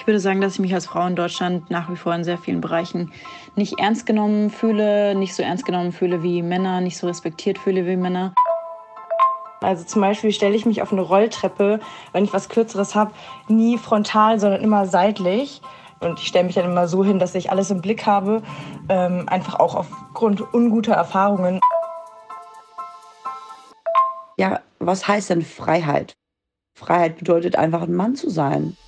Ich würde sagen, dass ich mich als Frau in Deutschland nach wie vor in sehr vielen Bereichen nicht ernst genommen fühle, nicht so ernst genommen fühle wie Männer, nicht so respektiert fühle wie Männer. Also zum Beispiel stelle ich mich auf eine Rolltreppe, wenn ich was Kürzeres habe, nie frontal, sondern immer seitlich. Und ich stelle mich dann immer so hin, dass ich alles im Blick habe, ähm, einfach auch aufgrund unguter Erfahrungen. Ja, was heißt denn Freiheit? Freiheit bedeutet einfach ein Mann zu sein.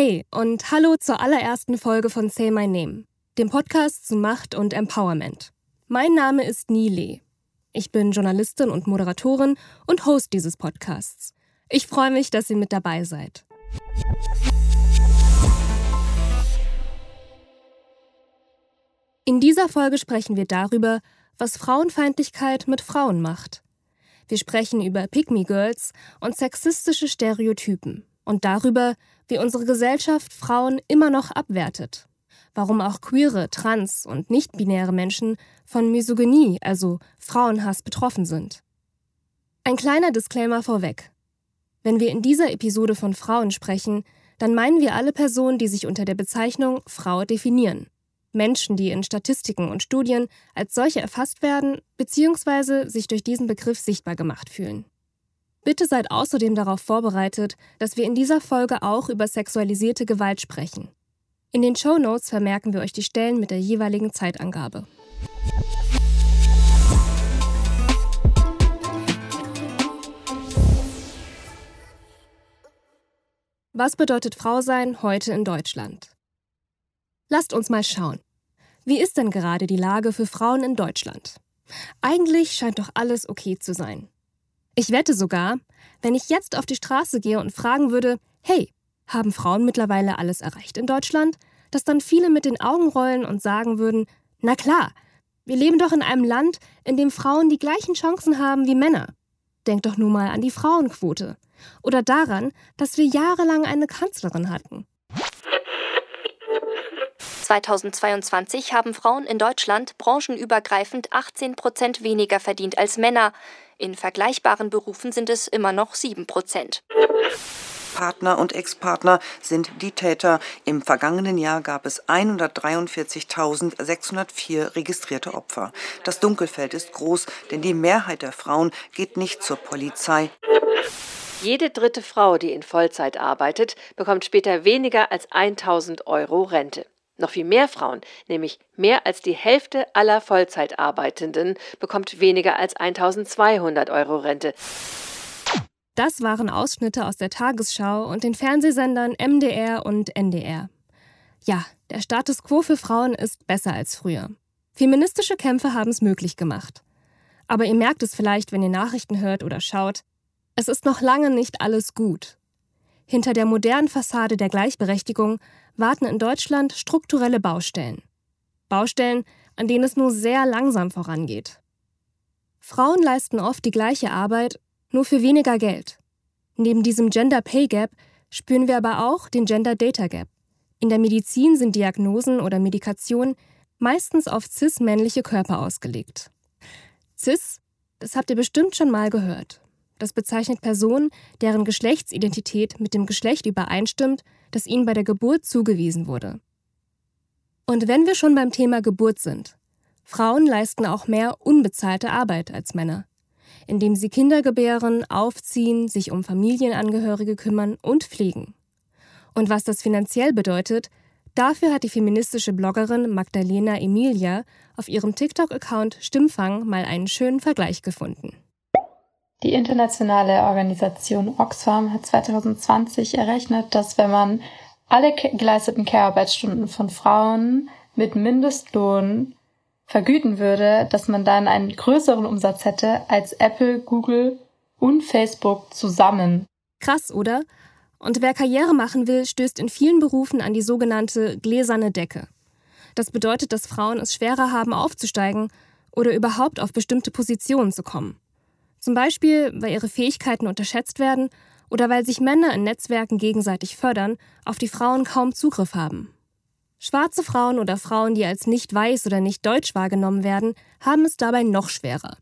Hey und hallo zur allerersten Folge von Say My Name, dem Podcast zu Macht und Empowerment. Mein Name ist Nile. Ich bin Journalistin und Moderatorin und Host dieses Podcasts. Ich freue mich, dass ihr mit dabei seid. In dieser Folge sprechen wir darüber, was Frauenfeindlichkeit mit Frauen macht. Wir sprechen über Pygmy Girls und sexistische Stereotypen und darüber, wie unsere Gesellschaft Frauen immer noch abwertet. Warum auch queere, trans und nicht-binäre Menschen von Misogynie, also Frauenhass, betroffen sind. Ein kleiner Disclaimer vorweg. Wenn wir in dieser Episode von Frauen sprechen, dann meinen wir alle Personen, die sich unter der Bezeichnung Frau definieren. Menschen, die in Statistiken und Studien als solche erfasst werden bzw. sich durch diesen Begriff sichtbar gemacht fühlen. Bitte seid außerdem darauf vorbereitet, dass wir in dieser Folge auch über sexualisierte Gewalt sprechen. In den Show Notes vermerken wir euch die Stellen mit der jeweiligen Zeitangabe. Was bedeutet Frau sein heute in Deutschland? Lasst uns mal schauen. Wie ist denn gerade die Lage für Frauen in Deutschland? Eigentlich scheint doch alles okay zu sein. Ich wette sogar, wenn ich jetzt auf die Straße gehe und fragen würde, hey, haben Frauen mittlerweile alles erreicht in Deutschland? Dass dann viele mit den Augen rollen und sagen würden, na klar, wir leben doch in einem Land, in dem Frauen die gleichen Chancen haben wie Männer. Denk doch nur mal an die Frauenquote. Oder daran, dass wir jahrelang eine Kanzlerin hatten. 2022 haben Frauen in Deutschland branchenübergreifend 18 Prozent weniger verdient als Männer. In vergleichbaren Berufen sind es immer noch 7 Prozent. Partner und Ex-Partner sind die Täter. Im vergangenen Jahr gab es 143.604 registrierte Opfer. Das Dunkelfeld ist groß, denn die Mehrheit der Frauen geht nicht zur Polizei. Jede dritte Frau, die in Vollzeit arbeitet, bekommt später weniger als 1000 Euro Rente. Noch viel mehr Frauen, nämlich mehr als die Hälfte aller Vollzeitarbeitenden, bekommt weniger als 1200 Euro Rente. Das waren Ausschnitte aus der Tagesschau und den Fernsehsendern MDR und NDR. Ja, der Status quo für Frauen ist besser als früher. Feministische Kämpfe haben es möglich gemacht. Aber ihr merkt es vielleicht, wenn ihr Nachrichten hört oder schaut, es ist noch lange nicht alles gut. Hinter der modernen Fassade der Gleichberechtigung warten in Deutschland strukturelle Baustellen. Baustellen, an denen es nur sehr langsam vorangeht. Frauen leisten oft die gleiche Arbeit, nur für weniger Geld. Neben diesem Gender Pay Gap spüren wir aber auch den Gender Data Gap. In der Medizin sind Diagnosen oder Medikationen meistens auf cis-männliche Körper ausgelegt. Cis, das habt ihr bestimmt schon mal gehört. Das bezeichnet Personen, deren Geschlechtsidentität mit dem Geschlecht übereinstimmt, das ihnen bei der Geburt zugewiesen wurde. Und wenn wir schon beim Thema Geburt sind, Frauen leisten auch mehr unbezahlte Arbeit als Männer, indem sie Kinder gebären, aufziehen, sich um Familienangehörige kümmern und pflegen. Und was das finanziell bedeutet, dafür hat die feministische Bloggerin Magdalena Emilia auf ihrem TikTok-Account Stimmfang mal einen schönen Vergleich gefunden. Die internationale Organisation Oxfam hat 2020 errechnet, dass wenn man alle geleisteten Care-Arbeitsstunden von Frauen mit Mindestlohn vergüten würde, dass man dann einen größeren Umsatz hätte als Apple, Google und Facebook zusammen. Krass, oder? Und wer Karriere machen will, stößt in vielen Berufen an die sogenannte gläserne Decke. Das bedeutet, dass Frauen es schwerer haben, aufzusteigen oder überhaupt auf bestimmte Positionen zu kommen. Zum Beispiel, weil ihre Fähigkeiten unterschätzt werden oder weil sich Männer in Netzwerken gegenseitig fördern, auf die Frauen kaum Zugriff haben. Schwarze Frauen oder Frauen, die als nicht weiß oder nicht deutsch wahrgenommen werden, haben es dabei noch schwerer.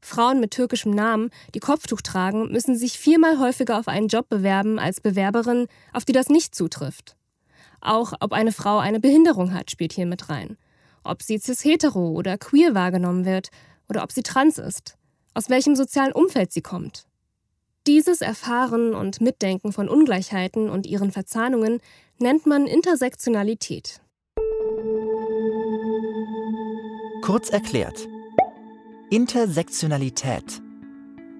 Frauen mit türkischem Namen, die Kopftuch tragen, müssen sich viermal häufiger auf einen Job bewerben als Bewerberinnen, auf die das nicht zutrifft. Auch ob eine Frau eine Behinderung hat, spielt hier mit rein. Ob sie cis-hetero oder queer wahrgenommen wird oder ob sie trans ist. Aus welchem sozialen Umfeld sie kommt. Dieses Erfahren und Mitdenken von Ungleichheiten und ihren Verzahnungen nennt man Intersektionalität. Kurz erklärt, Intersektionalität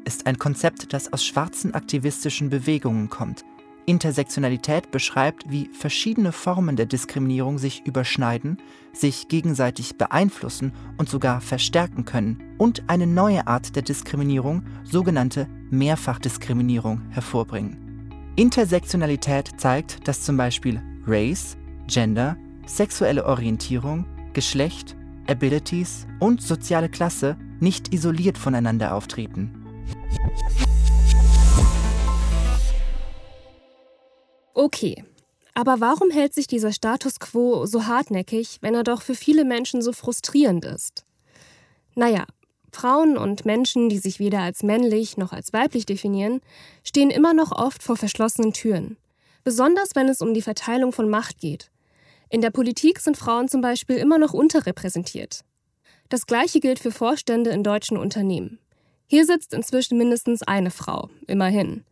ist ein Konzept, das aus schwarzen aktivistischen Bewegungen kommt. Intersektionalität beschreibt, wie verschiedene Formen der Diskriminierung sich überschneiden, sich gegenseitig beeinflussen und sogar verstärken können und eine neue Art der Diskriminierung, sogenannte Mehrfachdiskriminierung, hervorbringen. Intersektionalität zeigt, dass zum Beispiel Race, Gender, sexuelle Orientierung, Geschlecht, Abilities und soziale Klasse nicht isoliert voneinander auftreten. Okay, aber warum hält sich dieser Status quo so hartnäckig, wenn er doch für viele Menschen so frustrierend ist? Naja, Frauen und Menschen, die sich weder als männlich noch als weiblich definieren, stehen immer noch oft vor verschlossenen Türen. Besonders wenn es um die Verteilung von Macht geht. In der Politik sind Frauen zum Beispiel immer noch unterrepräsentiert. Das gleiche gilt für Vorstände in deutschen Unternehmen. Hier sitzt inzwischen mindestens eine Frau, immerhin.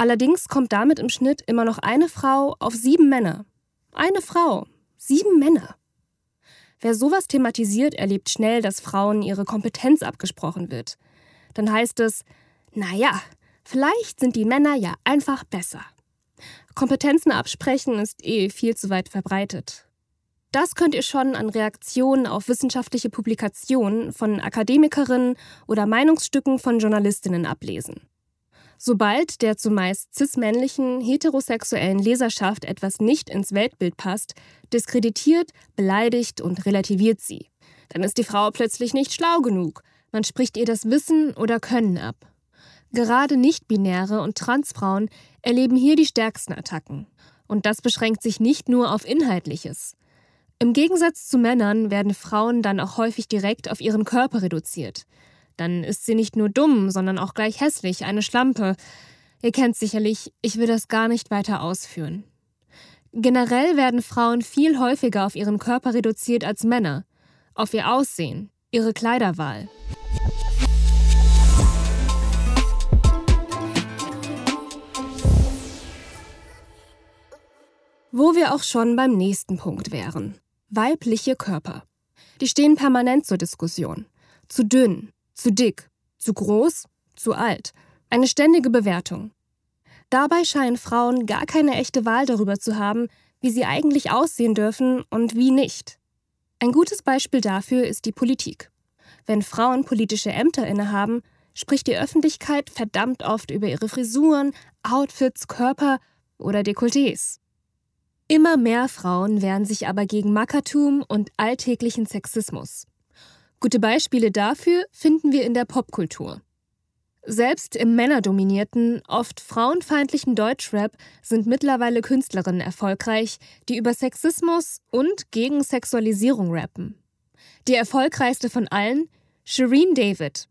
Allerdings kommt damit im Schnitt immer noch eine Frau auf sieben Männer. Eine Frau, sieben Männer. Wer sowas thematisiert, erlebt schnell, dass Frauen ihre Kompetenz abgesprochen wird. Dann heißt es, naja, vielleicht sind die Männer ja einfach besser. Kompetenzen absprechen ist eh viel zu weit verbreitet. Das könnt ihr schon an Reaktionen auf wissenschaftliche Publikationen von Akademikerinnen oder Meinungsstücken von Journalistinnen ablesen. Sobald der zumeist cis-männlichen, heterosexuellen Leserschaft etwas nicht ins Weltbild passt, diskreditiert, beleidigt und relativiert sie. Dann ist die Frau plötzlich nicht schlau genug. Man spricht ihr das Wissen oder Können ab. Gerade nicht-binäre und Transfrauen erleben hier die stärksten Attacken. Und das beschränkt sich nicht nur auf Inhaltliches. Im Gegensatz zu Männern werden Frauen dann auch häufig direkt auf ihren Körper reduziert. Dann ist sie nicht nur dumm, sondern auch gleich hässlich, eine Schlampe. Ihr kennt sicherlich, ich will das gar nicht weiter ausführen. Generell werden Frauen viel häufiger auf ihren Körper reduziert als Männer, auf ihr Aussehen, ihre Kleiderwahl. Wo wir auch schon beim nächsten Punkt wären. Weibliche Körper. Die stehen permanent zur Diskussion. Zu dünn, zu dick, zu groß, zu alt. Eine ständige Bewertung. Dabei scheinen Frauen gar keine echte Wahl darüber zu haben, wie sie eigentlich aussehen dürfen und wie nicht. Ein gutes Beispiel dafür ist die Politik. Wenn Frauen politische Ämter innehaben, spricht die Öffentlichkeit verdammt oft über ihre Frisuren, Outfits, Körper oder Dekolletés. Immer mehr Frauen wehren sich aber gegen Mackertum und alltäglichen Sexismus. Gute Beispiele dafür finden wir in der Popkultur. Selbst im männerdominierten, oft frauenfeindlichen Deutschrap sind mittlerweile Künstlerinnen erfolgreich, die über Sexismus und gegen Sexualisierung rappen. Die erfolgreichste von allen, Shireen David.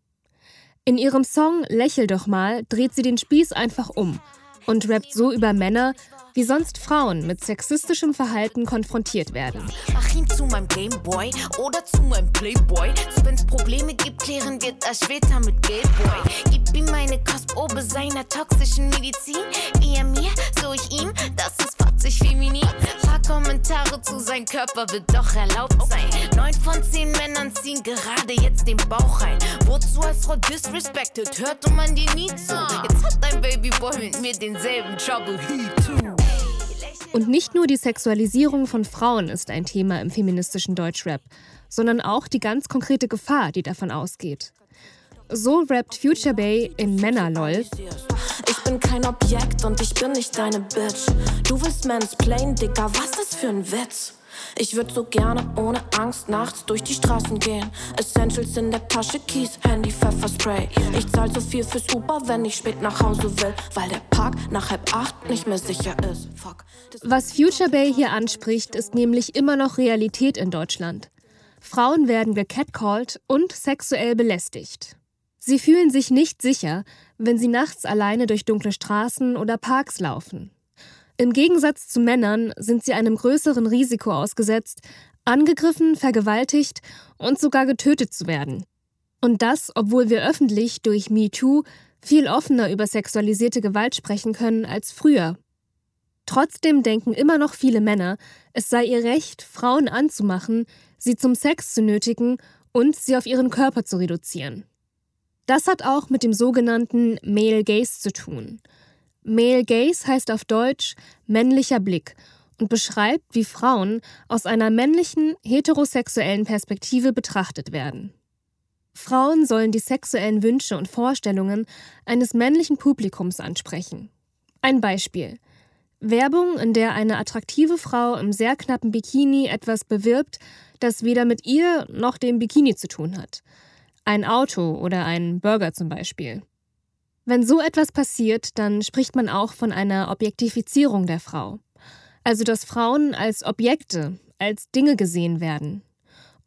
In ihrem Song Lächel doch mal dreht sie den Spieß einfach um und rappt so über Männer, wie sonst Frauen mit sexistischem Verhalten konfrontiert werden. Mach ihn zu meinem Gameboy oder zu meinem Playboy. Wenn's Probleme gibt, klären wir das später mit Geldboy. Gib ihm meine Kostprobe seiner toxischen Medizin. Wie er mir, so ich ihm, das ist fatzig feminin. Paar Kommentare zu seinem Körper wird doch erlaubt sein. Neun von zehn Männern ziehen gerade jetzt den Bauch rein. Wozu als Frau disrespected, hört man dir nie zu. Jetzt hat dein Babyboy mit mir denselben Trouble, he too. Und nicht nur die Sexualisierung von Frauen ist ein Thema im feministischen Deutschrap, sondern auch die ganz konkrete Gefahr, die davon ausgeht. So rappt Future Bay in Männerlol. Ich bin kein Objekt und ich bin nicht deine Bitch. Du willst mansplain, Dicker, was ist für ein Witz? Ich würde so gerne ohne Angst nachts durch die Straßen gehen. Essentials in der Tasche, Keys, Handy, Pfefferspray. Ich zahl so viel fürs Uber, wenn ich spät nach Hause will, weil der Park nach halb acht nicht mehr sicher ist. Fuck. Was Future Bay hier anspricht, ist nämlich immer noch Realität in Deutschland. Frauen werden gecatcalled und sexuell belästigt. Sie fühlen sich nicht sicher, wenn sie nachts alleine durch dunkle Straßen oder Parks laufen. Im Gegensatz zu Männern sind sie einem größeren Risiko ausgesetzt, angegriffen, vergewaltigt und sogar getötet zu werden. Und das, obwohl wir öffentlich durch MeToo viel offener über sexualisierte Gewalt sprechen können als früher. Trotzdem denken immer noch viele Männer, es sei ihr Recht, Frauen anzumachen, sie zum Sex zu nötigen und sie auf ihren Körper zu reduzieren. Das hat auch mit dem sogenannten Male Gaze zu tun. Male Gaze heißt auf Deutsch männlicher Blick und beschreibt, wie Frauen aus einer männlichen, heterosexuellen Perspektive betrachtet werden. Frauen sollen die sexuellen Wünsche und Vorstellungen eines männlichen Publikums ansprechen. Ein Beispiel. Werbung, in der eine attraktive Frau im sehr knappen Bikini etwas bewirbt, das weder mit ihr noch dem Bikini zu tun hat – ein Auto oder ein Burger zum Beispiel. Wenn so etwas passiert, dann spricht man auch von einer Objektifizierung der Frau. Also dass Frauen als Objekte, als Dinge gesehen werden.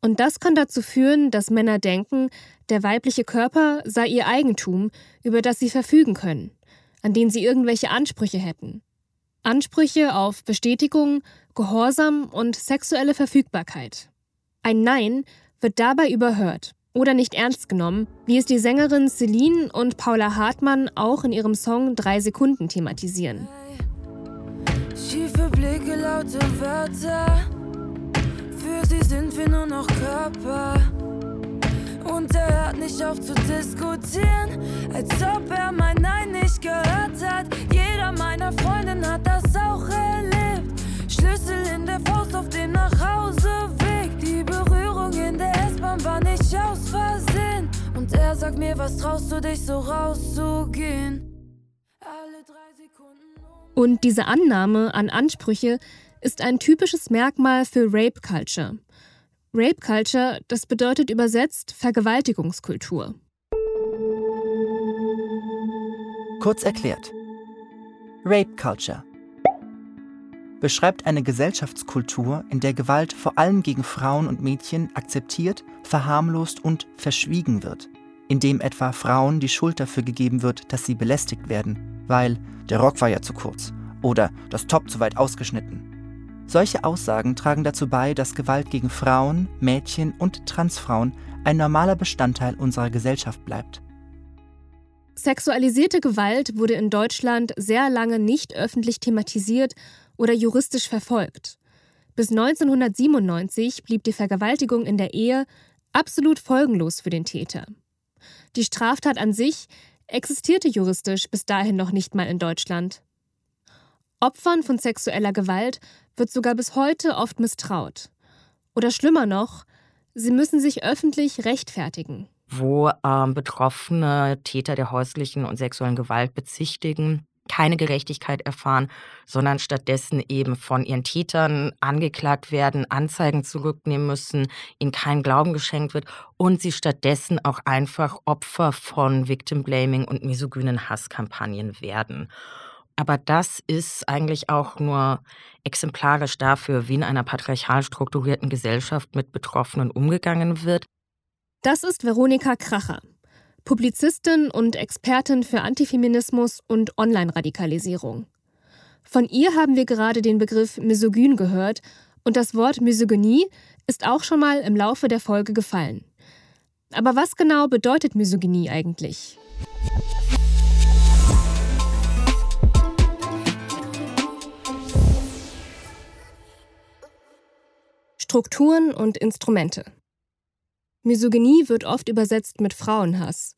Und das kann dazu führen, dass Männer denken, der weibliche Körper sei ihr Eigentum, über das sie verfügen können, an den sie irgendwelche Ansprüche hätten. Ansprüche auf Bestätigung, Gehorsam und sexuelle Verfügbarkeit. Ein Nein wird dabei überhört oder nicht ernst genommen, wie es die Sängerin Celine und Paula Hartmann auch in ihrem Song Drei Sekunden thematisieren. Schiefe Blicke, laute Wörter, für sie sind wir nur noch Körper. Und er hört nicht auf zu diskutieren, als ob er mein Nein nicht gehört hat. Jeder meiner Freundinnen hat das auch erlebt. Schlüssel in der Faust auf dem Nachhauseweg. S-Bahn war nicht aus Versehen. Und er sagt mir, was traust du dich so rauszugehen? Alle drei Sekunden. Und diese Annahme an Ansprüche ist ein typisches Merkmal für Rape Culture. Rape Culture, das bedeutet übersetzt Vergewaltigungskultur. Kurz erklärt. Rape Culture beschreibt eine Gesellschaftskultur, in der Gewalt vor allem gegen Frauen und Mädchen akzeptiert, verharmlost und verschwiegen wird, indem etwa Frauen die Schuld dafür gegeben wird, dass sie belästigt werden, weil der Rock war ja zu kurz oder das Top zu weit ausgeschnitten. Solche Aussagen tragen dazu bei, dass Gewalt gegen Frauen, Mädchen und Transfrauen ein normaler Bestandteil unserer Gesellschaft bleibt. Sexualisierte Gewalt wurde in Deutschland sehr lange nicht öffentlich thematisiert oder juristisch verfolgt. Bis 1997 blieb die Vergewaltigung in der Ehe absolut folgenlos für den Täter. Die Straftat an sich existierte juristisch bis dahin noch nicht mal in Deutschland. Opfern von sexueller Gewalt wird sogar bis heute oft misstraut. Oder schlimmer noch, sie müssen sich öffentlich rechtfertigen. Wo ähm, Betroffene Täter der häuslichen und sexuellen Gewalt bezichtigen, keine Gerechtigkeit erfahren, sondern stattdessen eben von ihren Tätern angeklagt werden, Anzeigen zurücknehmen müssen, ihnen kein Glauben geschenkt wird und sie stattdessen auch einfach Opfer von Victim Blaming und misogynen Hasskampagnen werden. Aber das ist eigentlich auch nur exemplarisch dafür, wie in einer patriarchal strukturierten Gesellschaft mit Betroffenen umgegangen wird. Das ist Veronika Kracher. Publizistin und Expertin für Antifeminismus und Online-Radikalisierung. Von ihr haben wir gerade den Begriff misogyn gehört und das Wort Misogynie ist auch schon mal im Laufe der Folge gefallen. Aber was genau bedeutet Misogynie eigentlich? Strukturen und Instrumente. Misogynie wird oft übersetzt mit Frauenhass.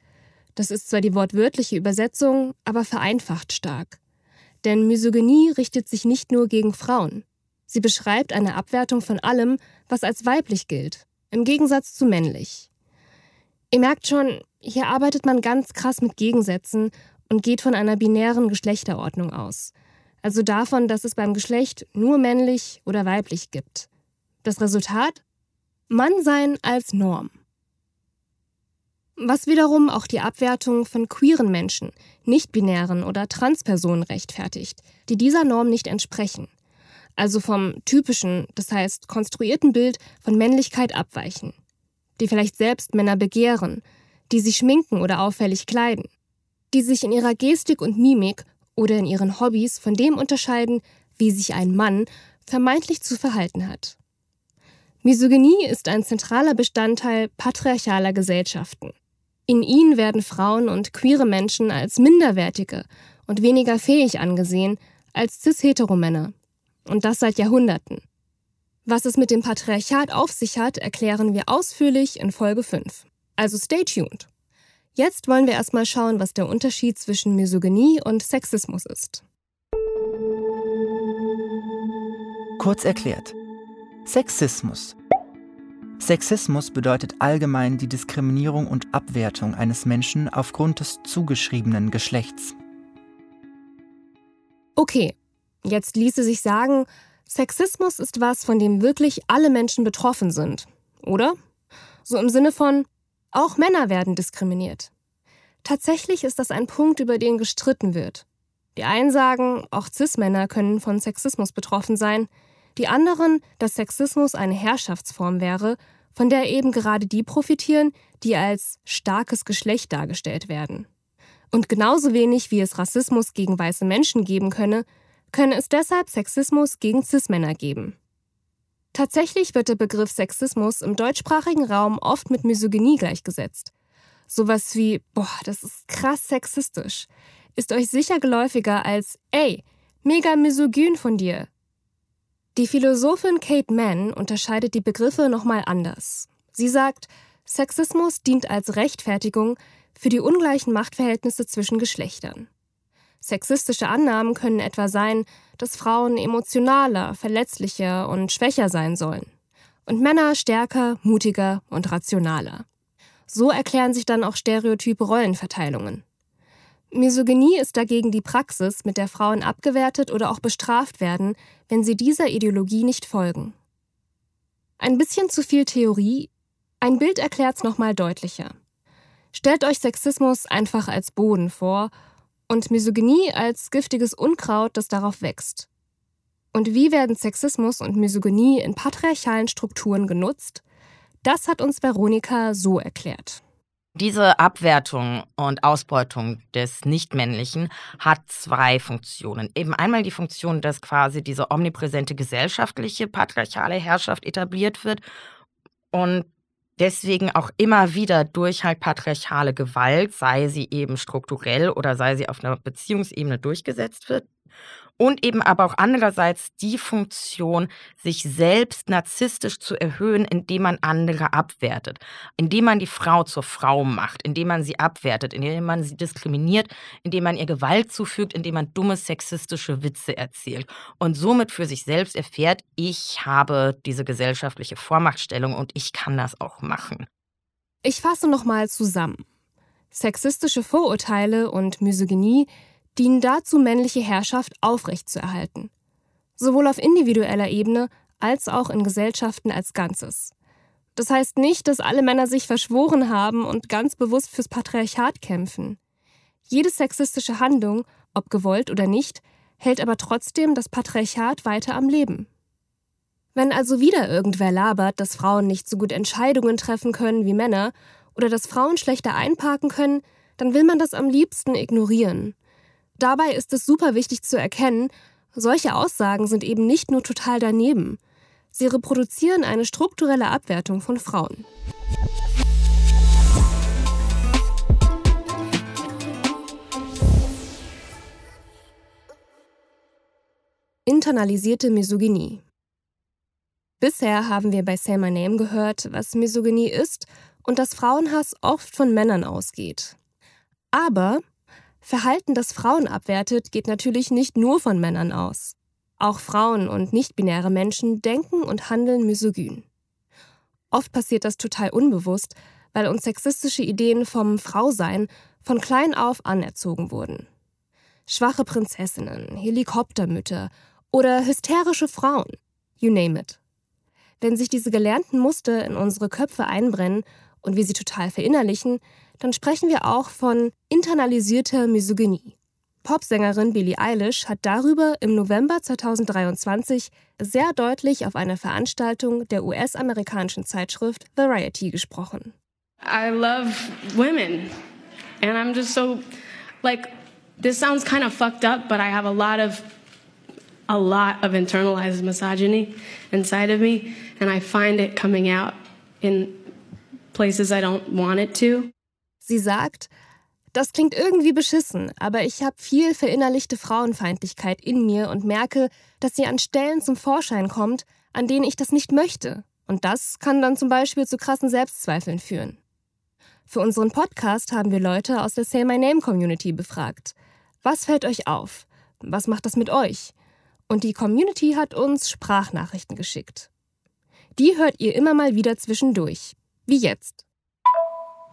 Das ist zwar die wortwörtliche Übersetzung, aber vereinfacht stark. Denn Misogynie richtet sich nicht nur gegen Frauen. Sie beschreibt eine Abwertung von allem, was als weiblich gilt, im Gegensatz zu männlich. Ihr merkt schon, hier arbeitet man ganz krass mit Gegensätzen und geht von einer binären Geschlechterordnung aus. Also davon, dass es beim Geschlecht nur männlich oder weiblich gibt. Das Resultat? Mannsein als Norm. Was wiederum auch die Abwertung von queeren Menschen, nicht-binären oder Transpersonen rechtfertigt, die dieser Norm nicht entsprechen. Also vom typischen, das heißt konstruierten Bild von Männlichkeit abweichen. Die vielleicht selbst Männer begehren, die sich schminken oder auffällig kleiden, die sich in ihrer Gestik und Mimik oder in ihren Hobbys von dem unterscheiden, wie sich ein Mann vermeintlich zu verhalten hat. Misogynie ist ein zentraler Bestandteil patriarchaler Gesellschaften. In ihnen werden Frauen und queere Menschen als minderwertige und weniger fähig angesehen als cis-hetero-Männer. Und das seit Jahrhunderten. Was es mit dem Patriarchat auf sich hat, erklären wir ausführlich in Folge 5. Also stay tuned. Jetzt wollen wir erstmal schauen, was der Unterschied zwischen Misogynie und Sexismus ist. Kurz erklärt. Sexismus. Sexismus bedeutet allgemein die Diskriminierung und Abwertung eines Menschen aufgrund des zugeschriebenen Geschlechts. Okay, jetzt ließe sich sagen, Sexismus ist was, von dem wirklich alle Menschen betroffen sind, oder? So im Sinne von, auch Männer werden diskriminiert. Tatsächlich ist das ein Punkt, über den gestritten wird. Die einen sagen, auch Cis-Männer können von Sexismus betroffen sein. Die anderen, dass Sexismus eine Herrschaftsform wäre, von der eben gerade die profitieren, die als starkes Geschlecht dargestellt werden. Und genauso wenig wie es Rassismus gegen weiße Menschen geben könne, könne es deshalb Sexismus gegen Cis-Männer geben. Tatsächlich wird der Begriff Sexismus im deutschsprachigen Raum oft mit Misogynie gleichgesetzt. Sowas wie, boah, das ist krass sexistisch, ist euch sicher geläufiger als, ey, mega misogyn von dir. Die Philosophin Kate Mann unterscheidet die Begriffe nochmal anders. Sie sagt, Sexismus dient als Rechtfertigung für die ungleichen Machtverhältnisse zwischen Geschlechtern. Sexistische Annahmen können etwa sein, dass Frauen emotionaler, verletzlicher und schwächer sein sollen und Männer stärker, mutiger und rationaler. So erklären sich dann auch stereotype Rollenverteilungen. Misogynie ist dagegen die Praxis, mit der Frauen abgewertet oder auch bestraft werden, wenn sie dieser Ideologie nicht folgen. Ein bisschen zu viel Theorie, ein Bild erklärt's nochmal deutlicher. Stellt euch Sexismus einfach als Boden vor und Misogynie als giftiges Unkraut, das darauf wächst. Und wie werden Sexismus und Misogynie in patriarchalen Strukturen genutzt? Das hat uns Veronika so erklärt. Diese Abwertung und Ausbeutung des Nichtmännlichen hat zwei Funktionen. Eben einmal die Funktion, dass quasi diese omnipräsente gesellschaftliche patriarchale Herrschaft etabliert wird und deswegen auch immer wieder durch halt patriarchale Gewalt, sei sie eben strukturell oder sei sie auf einer Beziehungsebene durchgesetzt wird. Und eben aber auch andererseits die Funktion, sich selbst narzisstisch zu erhöhen, indem man andere abwertet, indem man die Frau zur Frau macht, indem man sie abwertet, indem man sie diskriminiert, indem man ihr Gewalt zufügt, indem man dumme sexistische Witze erzählt und somit für sich selbst erfährt, ich habe diese gesellschaftliche Vormachtstellung und ich kann das auch machen. Ich fasse nochmal zusammen. Sexistische Vorurteile und Misogynie dienen dazu, männliche Herrschaft aufrechtzuerhalten. Sowohl auf individueller Ebene als auch in Gesellschaften als Ganzes. Das heißt nicht, dass alle Männer sich verschworen haben und ganz bewusst fürs Patriarchat kämpfen. Jede sexistische Handlung, ob gewollt oder nicht, hält aber trotzdem das Patriarchat weiter am Leben. Wenn also wieder irgendwer labert, dass Frauen nicht so gut Entscheidungen treffen können wie Männer oder dass Frauen schlechter einparken können, dann will man das am liebsten ignorieren. Dabei ist es super wichtig zu erkennen, solche Aussagen sind eben nicht nur total daneben. Sie reproduzieren eine strukturelle Abwertung von Frauen. Internalisierte Misogynie. Bisher haben wir bei Say My Name gehört, was Misogynie ist und dass Frauenhass oft von Männern ausgeht. Aber Verhalten, das Frauen abwertet, geht natürlich nicht nur von Männern aus. Auch Frauen und nichtbinäre Menschen denken und handeln misogyn. Oft passiert das total unbewusst, weil uns sexistische Ideen vom Frausein von klein auf anerzogen wurden. Schwache Prinzessinnen, Helikoptermütter oder hysterische Frauen, you name it. Wenn sich diese gelernten Muster in unsere Köpfe einbrennen und wir sie total verinnerlichen, dann sprechen wir auch von internalisierter Misogynie. Popsängerin Billie Eilish hat darüber im November 2023 sehr deutlich auf einer Veranstaltung der US-amerikanischen Zeitschrift Variety gesprochen. I love women and I'm just so like this sounds kind of fucked up but I have a lot of a lot of internalized misogyny inside of me and I find it coming out in places I don't want it to. Sie sagt, das klingt irgendwie beschissen, aber ich habe viel verinnerlichte Frauenfeindlichkeit in mir und merke, dass sie an Stellen zum Vorschein kommt, an denen ich das nicht möchte. Und das kann dann zum Beispiel zu krassen Selbstzweifeln führen. Für unseren Podcast haben wir Leute aus der Say My Name Community befragt. Was fällt euch auf? Was macht das mit euch? Und die Community hat uns Sprachnachrichten geschickt. Die hört ihr immer mal wieder zwischendurch. Wie jetzt.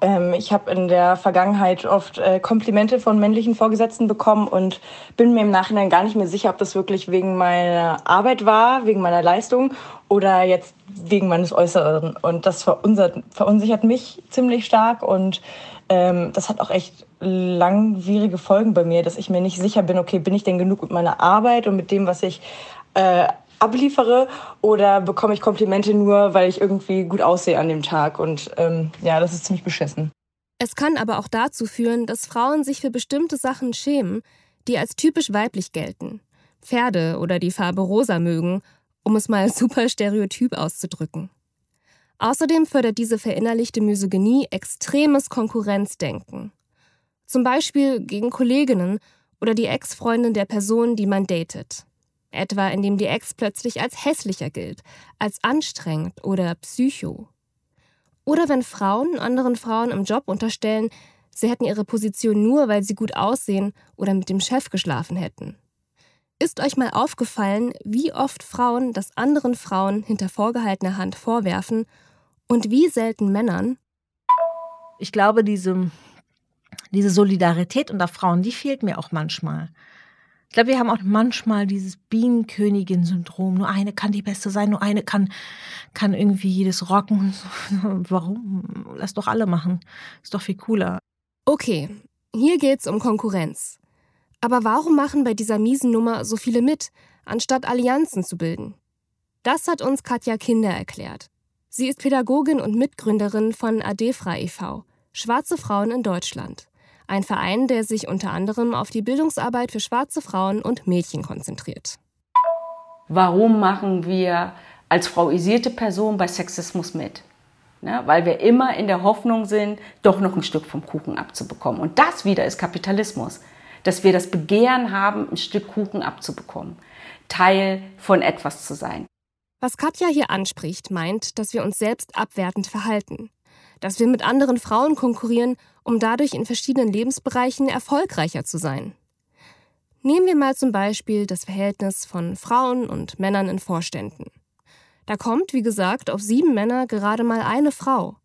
Ähm, ich habe in der Vergangenheit oft äh, Komplimente von männlichen Vorgesetzten bekommen und bin mir im Nachhinein gar nicht mehr sicher, ob das wirklich wegen meiner Arbeit war, wegen meiner Leistung oder jetzt wegen meines Äußeren. Und das verunsichert mich ziemlich stark und ähm, das hat auch echt langwierige Folgen bei mir, dass ich mir nicht sicher bin, okay, bin ich denn genug mit meiner Arbeit und mit dem, was ich äh, abliefere oder bekomme ich Komplimente nur, weil ich irgendwie gut aussehe an dem Tag. Und ähm, ja, das ist ziemlich beschissen. Es kann aber auch dazu führen, dass Frauen sich für bestimmte Sachen schämen, die als typisch weiblich gelten. Pferde oder die Farbe rosa mögen, um es mal super stereotyp auszudrücken. Außerdem fördert diese verinnerlichte Misogynie extremes Konkurrenzdenken. Zum Beispiel gegen Kolleginnen oder die Ex-Freundin der Person, die man datet etwa indem die Ex plötzlich als hässlicher gilt, als anstrengend oder psycho. Oder wenn Frauen anderen Frauen im Job unterstellen, sie hätten ihre Position nur, weil sie gut aussehen oder mit dem Chef geschlafen hätten. Ist euch mal aufgefallen, wie oft Frauen das anderen Frauen hinter vorgehaltener Hand vorwerfen und wie selten Männern? Ich glaube, diese, diese Solidarität unter Frauen, die fehlt mir auch manchmal. Ich glaube, wir haben auch manchmal dieses Bienenkönigin-Syndrom. Nur eine kann die Beste sein, nur eine kann, kann irgendwie jedes rocken. Warum? Lass doch alle machen. Ist doch viel cooler. Okay, hier geht's um Konkurrenz. Aber warum machen bei dieser miesen Nummer so viele mit, anstatt Allianzen zu bilden? Das hat uns Katja Kinder erklärt. Sie ist Pädagogin und Mitgründerin von ADEFRA e.V., Schwarze Frauen in Deutschland ein Verein, der sich unter anderem auf die Bildungsarbeit für schwarze Frauen und Mädchen konzentriert. Warum machen wir als frauisierte Person bei Sexismus mit? Ne, weil wir immer in der Hoffnung sind, doch noch ein Stück vom Kuchen abzubekommen. Und das wieder ist Kapitalismus, dass wir das Begehren haben, ein Stück Kuchen abzubekommen, Teil von etwas zu sein. Was Katja hier anspricht, meint, dass wir uns selbst abwertend verhalten, dass wir mit anderen Frauen konkurrieren um dadurch in verschiedenen Lebensbereichen erfolgreicher zu sein. Nehmen wir mal zum Beispiel das Verhältnis von Frauen und Männern in Vorständen. Da kommt, wie gesagt, auf sieben Männer gerade mal eine Frau.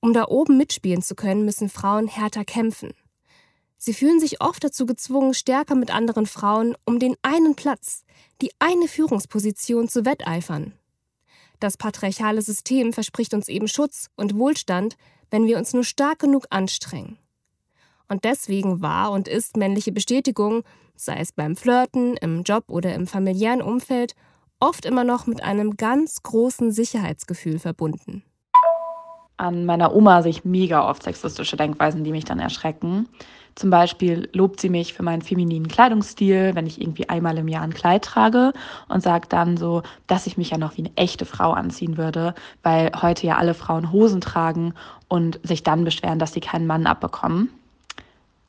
Um da oben mitspielen zu können, müssen Frauen härter kämpfen. Sie fühlen sich oft dazu gezwungen, stärker mit anderen Frauen um den einen Platz, die eine Führungsposition zu wetteifern. Das patriarchale System verspricht uns eben Schutz und Wohlstand, wenn wir uns nur stark genug anstrengen. Und deswegen war und ist männliche Bestätigung, sei es beim Flirten, im Job oder im familiären Umfeld, oft immer noch mit einem ganz großen Sicherheitsgefühl verbunden. An meiner Oma sehe ich mega oft sexistische Denkweisen, die mich dann erschrecken. Zum Beispiel lobt sie mich für meinen femininen Kleidungsstil, wenn ich irgendwie einmal im Jahr ein Kleid trage und sagt dann so, dass ich mich ja noch wie eine echte Frau anziehen würde, weil heute ja alle Frauen Hosen tragen und sich dann beschweren, dass sie keinen Mann abbekommen.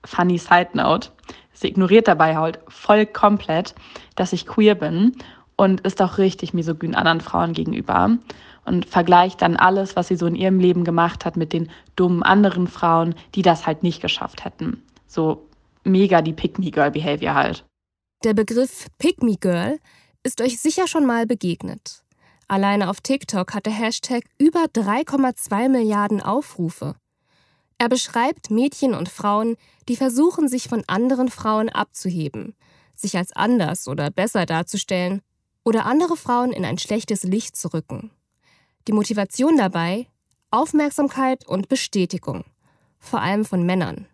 Funny Side Note. Sie ignoriert dabei halt voll komplett, dass ich queer bin und ist auch richtig misogyn anderen Frauen gegenüber und vergleicht dann alles, was sie so in ihrem Leben gemacht hat, mit den dummen anderen Frauen, die das halt nicht geschafft hätten. So mega die Pick-Me-Girl-Behavior halt. Der Begriff Pick-Me-Girl ist euch sicher schon mal begegnet. Alleine auf TikTok hat der Hashtag über 3,2 Milliarden Aufrufe. Er beschreibt Mädchen und Frauen, die versuchen, sich von anderen Frauen abzuheben, sich als anders oder besser darzustellen oder andere Frauen in ein schlechtes Licht zu rücken. Die Motivation dabei? Aufmerksamkeit und Bestätigung. Vor allem von Männern.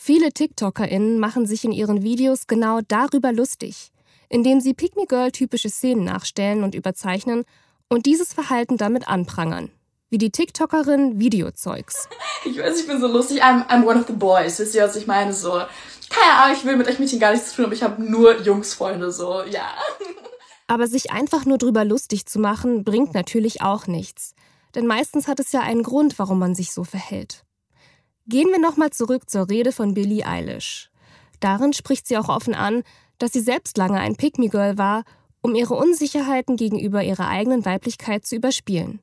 Viele TikTokerInnen machen sich in ihren Videos genau darüber lustig, indem sie Pick Me Girl typische Szenen nachstellen und überzeichnen und dieses Verhalten damit anprangern. Wie die TikTokerin Videozeugs. Ich weiß, ich bin so lustig. I'm, I'm one of the boys. Wisst ihr, was ich meine? So, keine Ahnung, ich will mit euch Mädchen gar nichts zu tun, aber ich habe nur Jungsfreunde, so, ja. Aber sich einfach nur drüber lustig zu machen, bringt natürlich auch nichts. Denn meistens hat es ja einen Grund, warum man sich so verhält. Gehen wir nochmal zurück zur Rede von Billie Eilish. Darin spricht sie auch offen an, dass sie selbst lange ein Pick-Me-Girl war, um ihre Unsicherheiten gegenüber ihrer eigenen Weiblichkeit zu überspielen.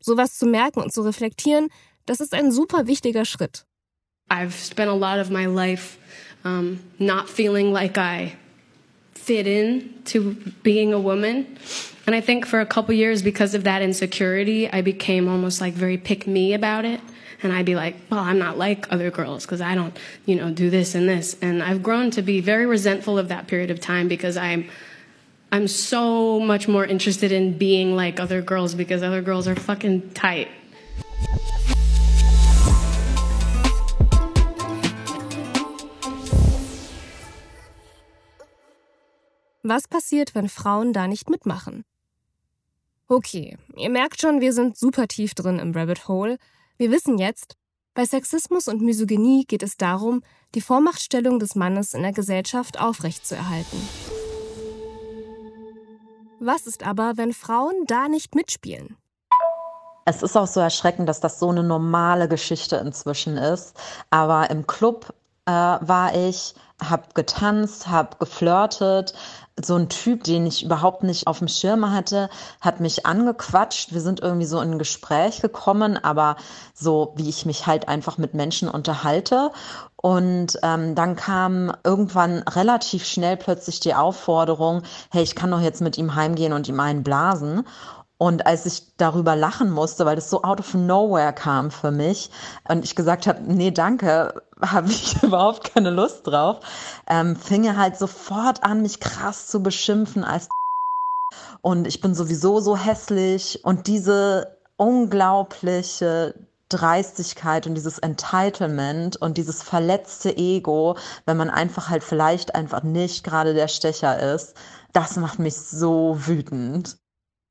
Sowas zu merken und zu reflektieren, das ist ein super wichtiger Schritt. I've spent a lot of my life um, not feeling like I fit in to being a woman. And I think for a couple years, because of that insecurity, I became almost like very pick me about it. And I'd be like, well, I'm not like other girls because I don't, you know, do this and this. And I've grown to be very resentful of that period of time because I'm, I'm so much more interested in being like other girls because other girls are fucking tight. Was passiert, wenn Frauen da nicht mitmachen? Okay, ihr merkt schon, wir sind super tief drin im Rabbit Hole. Wir wissen jetzt, bei Sexismus und Misogynie geht es darum, die Vormachtstellung des Mannes in der Gesellschaft aufrechtzuerhalten. Was ist aber, wenn Frauen da nicht mitspielen? Es ist auch so erschreckend, dass das so eine normale Geschichte inzwischen ist. Aber im Club äh, war ich, habe getanzt, habe geflirtet. So ein Typ, den ich überhaupt nicht auf dem Schirm hatte, hat mich angequatscht. Wir sind irgendwie so in ein Gespräch gekommen, aber so wie ich mich halt einfach mit Menschen unterhalte. Und ähm, dann kam irgendwann relativ schnell plötzlich die Aufforderung, hey, ich kann doch jetzt mit ihm heimgehen und ihm einen blasen. Und als ich darüber lachen musste, weil das so out of nowhere kam für mich und ich gesagt habe, nee, danke, habe ich überhaupt keine Lust drauf, ähm, fing er halt sofort an, mich krass zu beschimpfen als und ich bin sowieso so hässlich und diese unglaubliche Dreistigkeit und dieses Entitlement und dieses verletzte Ego, wenn man einfach halt vielleicht einfach nicht gerade der Stecher ist, das macht mich so wütend.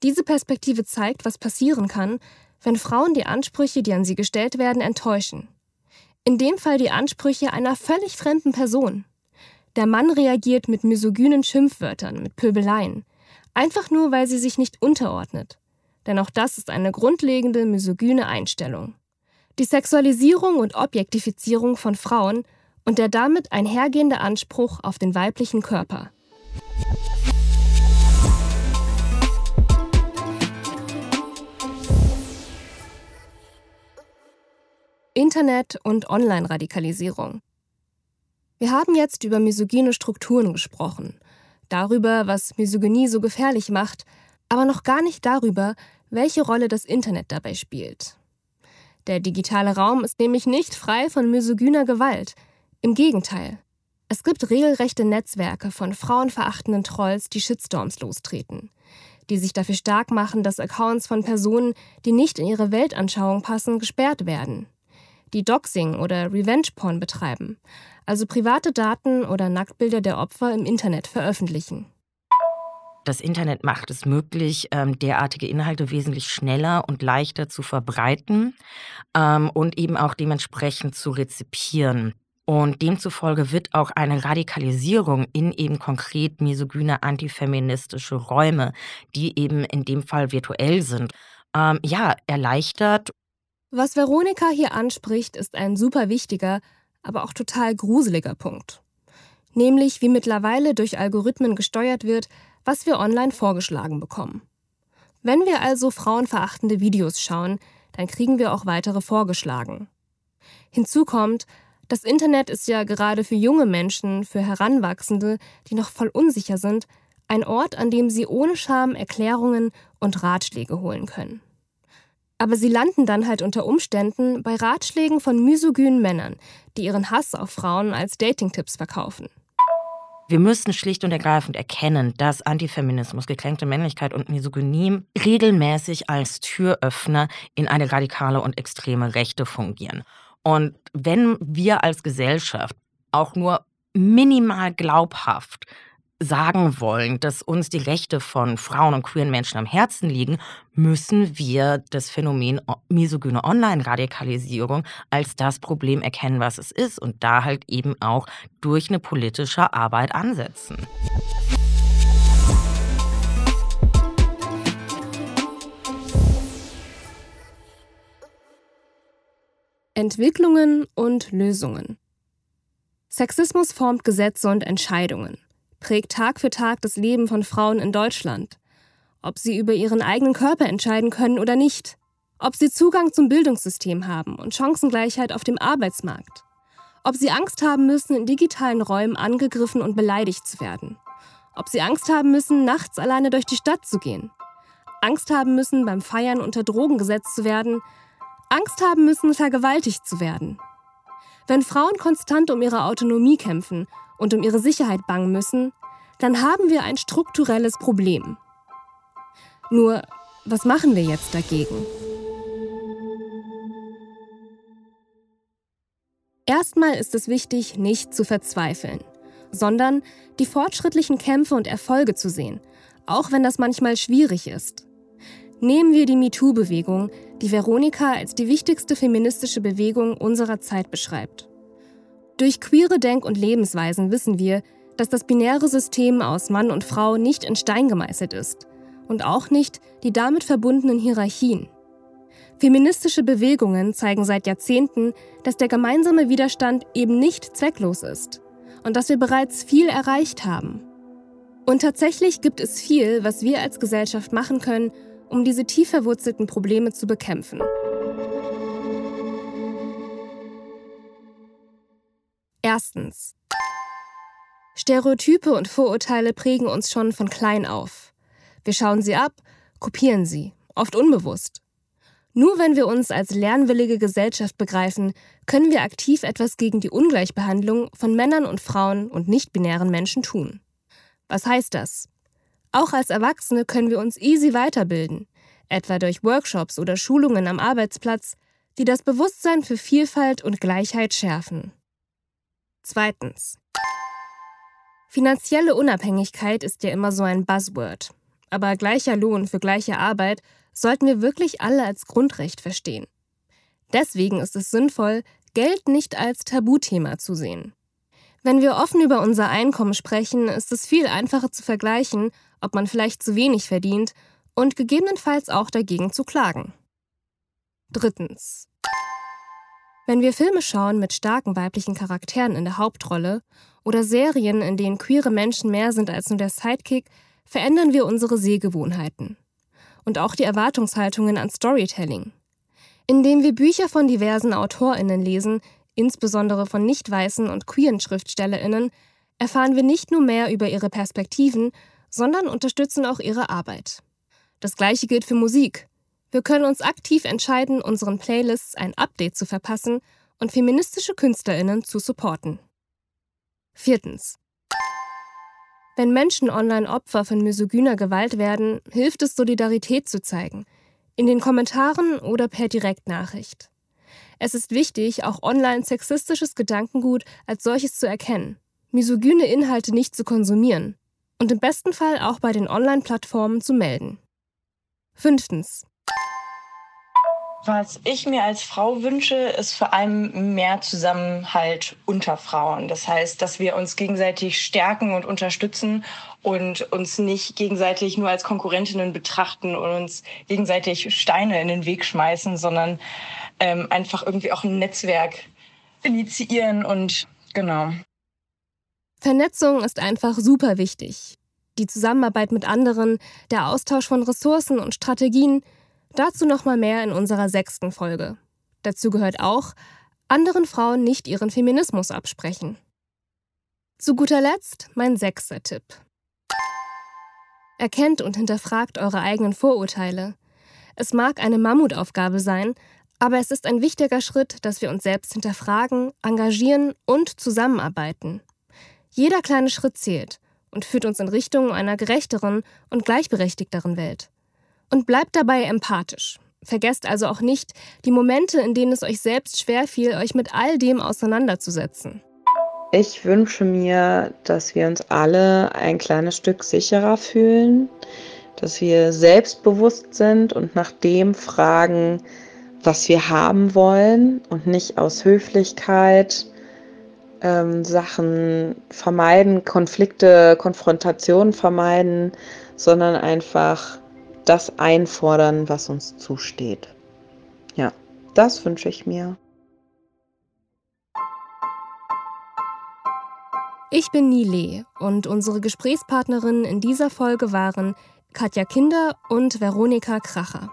Diese Perspektive zeigt, was passieren kann, wenn Frauen die Ansprüche, die an sie gestellt werden, enttäuschen. In dem Fall die Ansprüche einer völlig fremden Person. Der Mann reagiert mit misogynen Schimpfwörtern, mit Pöbeleien, einfach nur, weil sie sich nicht unterordnet. Denn auch das ist eine grundlegende misogyne Einstellung. Die Sexualisierung und Objektifizierung von Frauen und der damit einhergehende Anspruch auf den weiblichen Körper. Internet- und Online-Radikalisierung. Wir haben jetzt über misogyne Strukturen gesprochen, darüber, was Misogynie so gefährlich macht, aber noch gar nicht darüber, welche Rolle das Internet dabei spielt. Der digitale Raum ist nämlich nicht frei von misogyner Gewalt. Im Gegenteil. Es gibt regelrechte Netzwerke von frauenverachtenden Trolls, die Shitstorms lostreten, die sich dafür stark machen, dass Accounts von Personen, die nicht in ihre Weltanschauung passen, gesperrt werden die Doxing oder Revenge Porn betreiben, also private Daten oder Nacktbilder der Opfer im Internet veröffentlichen. Das Internet macht es möglich, ähm, derartige Inhalte wesentlich schneller und leichter zu verbreiten ähm, und eben auch dementsprechend zu rezipieren. Und demzufolge wird auch eine Radikalisierung in eben konkret misogyne antifeministische Räume, die eben in dem Fall virtuell sind, ähm, ja, erleichtert was Veronika hier anspricht, ist ein super wichtiger, aber auch total gruseliger Punkt. Nämlich, wie mittlerweile durch Algorithmen gesteuert wird, was wir online vorgeschlagen bekommen. Wenn wir also frauenverachtende Videos schauen, dann kriegen wir auch weitere vorgeschlagen. Hinzu kommt, das Internet ist ja gerade für junge Menschen, für Heranwachsende, die noch voll unsicher sind, ein Ort, an dem sie ohne Scham Erklärungen und Ratschläge holen können. Aber sie landen dann halt unter Umständen bei Ratschlägen von misogynen Männern, die ihren Hass auf Frauen als Datingtipps verkaufen. Wir müssen schlicht und ergreifend erkennen, dass Antifeminismus, gekränkte Männlichkeit und Misogynie regelmäßig als Türöffner in eine radikale und extreme Rechte fungieren. Und wenn wir als Gesellschaft auch nur minimal glaubhaft sagen wollen, dass uns die Rechte von Frauen und queeren Menschen am Herzen liegen, müssen wir das Phänomen misogyne Online-Radikalisierung als das Problem erkennen, was es ist und da halt eben auch durch eine politische Arbeit ansetzen. Entwicklungen und Lösungen. Sexismus formt Gesetze und Entscheidungen prägt Tag für Tag das Leben von Frauen in Deutschland. Ob sie über ihren eigenen Körper entscheiden können oder nicht. Ob sie Zugang zum Bildungssystem haben und Chancengleichheit auf dem Arbeitsmarkt. Ob sie Angst haben müssen, in digitalen Räumen angegriffen und beleidigt zu werden. Ob sie Angst haben müssen, nachts alleine durch die Stadt zu gehen. Angst haben müssen, beim Feiern unter Drogen gesetzt zu werden. Angst haben müssen, vergewaltigt zu werden. Wenn Frauen konstant um ihre Autonomie kämpfen und um ihre Sicherheit bangen müssen, dann haben wir ein strukturelles Problem. Nur, was machen wir jetzt dagegen? Erstmal ist es wichtig, nicht zu verzweifeln, sondern die fortschrittlichen Kämpfe und Erfolge zu sehen, auch wenn das manchmal schwierig ist. Nehmen wir die MeToo-Bewegung, die Veronika als die wichtigste feministische Bewegung unserer Zeit beschreibt. Durch queere Denk- und Lebensweisen wissen wir, dass das binäre System aus Mann und Frau nicht in Stein gemeißelt ist und auch nicht die damit verbundenen Hierarchien. Feministische Bewegungen zeigen seit Jahrzehnten, dass der gemeinsame Widerstand eben nicht zwecklos ist und dass wir bereits viel erreicht haben. Und tatsächlich gibt es viel, was wir als Gesellschaft machen können, um diese tief verwurzelten Probleme zu bekämpfen. Erstens. Stereotype und Vorurteile prägen uns schon von klein auf. Wir schauen sie ab, kopieren sie, oft unbewusst. Nur wenn wir uns als lernwillige Gesellschaft begreifen, können wir aktiv etwas gegen die Ungleichbehandlung von Männern und Frauen und nicht-binären Menschen tun. Was heißt das? Auch als Erwachsene können wir uns easy weiterbilden, etwa durch Workshops oder Schulungen am Arbeitsplatz, die das Bewusstsein für Vielfalt und Gleichheit schärfen. Zweitens. Finanzielle Unabhängigkeit ist ja immer so ein Buzzword. Aber gleicher Lohn für gleiche Arbeit sollten wir wirklich alle als Grundrecht verstehen. Deswegen ist es sinnvoll, Geld nicht als Tabuthema zu sehen. Wenn wir offen über unser Einkommen sprechen, ist es viel einfacher zu vergleichen, ob man vielleicht zu wenig verdient und gegebenenfalls auch dagegen zu klagen. Drittens. Wenn wir Filme schauen mit starken weiblichen Charakteren in der Hauptrolle oder Serien, in denen queere Menschen mehr sind als nur der Sidekick, verändern wir unsere Sehgewohnheiten. Und auch die Erwartungshaltungen an Storytelling. Indem wir Bücher von diversen AutorInnen lesen, insbesondere von nicht weißen und queeren SchriftstellerInnen, erfahren wir nicht nur mehr über ihre Perspektiven, sondern unterstützen auch ihre Arbeit. Das gleiche gilt für Musik. Wir können uns aktiv entscheiden, unseren Playlists ein Update zu verpassen und feministische KünstlerInnen zu supporten. Viertens. Wenn Menschen online Opfer von misogyner Gewalt werden, hilft es, Solidarität zu zeigen. In den Kommentaren oder per Direktnachricht. Es ist wichtig, auch online sexistisches Gedankengut als solches zu erkennen, misogyne Inhalte nicht zu konsumieren und im besten Fall auch bei den Online-Plattformen zu melden. Fünftens. Was ich mir als Frau wünsche, ist vor allem mehr Zusammenhalt unter Frauen. Das heißt, dass wir uns gegenseitig stärken und unterstützen und uns nicht gegenseitig nur als Konkurrentinnen betrachten und uns gegenseitig Steine in den Weg schmeißen, sondern ähm, einfach irgendwie auch ein Netzwerk initiieren und genau. Vernetzung ist einfach super wichtig. Die Zusammenarbeit mit anderen, der Austausch von Ressourcen und Strategien – Dazu nochmal mehr in unserer sechsten Folge. Dazu gehört auch, anderen Frauen nicht ihren Feminismus absprechen. Zu guter Letzt mein sechster Tipp. Erkennt und hinterfragt eure eigenen Vorurteile. Es mag eine Mammutaufgabe sein, aber es ist ein wichtiger Schritt, dass wir uns selbst hinterfragen, engagieren und zusammenarbeiten. Jeder kleine Schritt zählt und führt uns in Richtung einer gerechteren und gleichberechtigteren Welt. Und bleibt dabei empathisch. Vergesst also auch nicht die Momente, in denen es euch selbst schwerfiel, euch mit all dem auseinanderzusetzen. Ich wünsche mir, dass wir uns alle ein kleines Stück sicherer fühlen, dass wir selbstbewusst sind und nach dem fragen, was wir haben wollen und nicht aus Höflichkeit ähm, Sachen vermeiden, Konflikte, Konfrontationen vermeiden, sondern einfach das einfordern, was uns zusteht. Ja, das wünsche ich mir. Ich bin Nile und unsere Gesprächspartnerinnen in dieser Folge waren Katja Kinder und Veronika Kracher.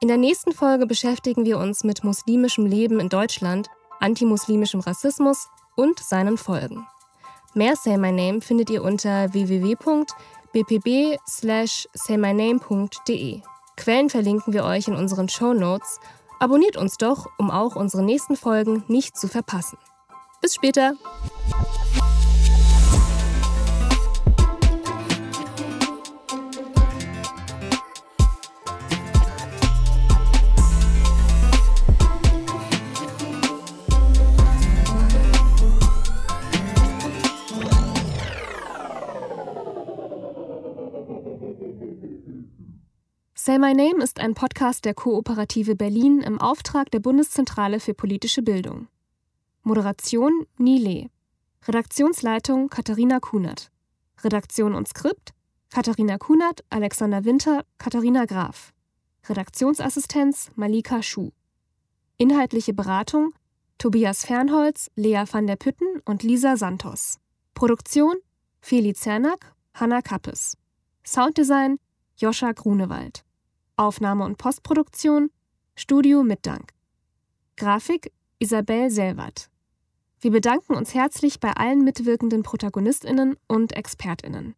In der nächsten Folge beschäftigen wir uns mit muslimischem Leben in Deutschland, antimuslimischem Rassismus und seinen Folgen. Mehr Say My Name findet ihr unter www.bpb/saymyname.de. Quellen verlinken wir euch in unseren Show Notes. Abonniert uns doch, um auch unsere nächsten Folgen nicht zu verpassen. Bis später! Say My Name ist ein Podcast der Kooperative Berlin im Auftrag der Bundeszentrale für politische Bildung. Moderation Nile. Redaktionsleitung Katharina Kunert. Redaktion und Skript Katharina Kunert, Alexander Winter, Katharina Graf. Redaktionsassistenz Malika Schuh. Inhaltliche Beratung Tobias Fernholz, Lea van der Pütten und Lisa Santos. Produktion Feli Zernack, Hanna Kappes. Sounddesign Joscha Grunewald. Aufnahme und Postproduktion Studio Mitdank. Grafik Isabel Selwert. Wir bedanken uns herzlich bei allen mitwirkenden Protagonistinnen und Expertinnen.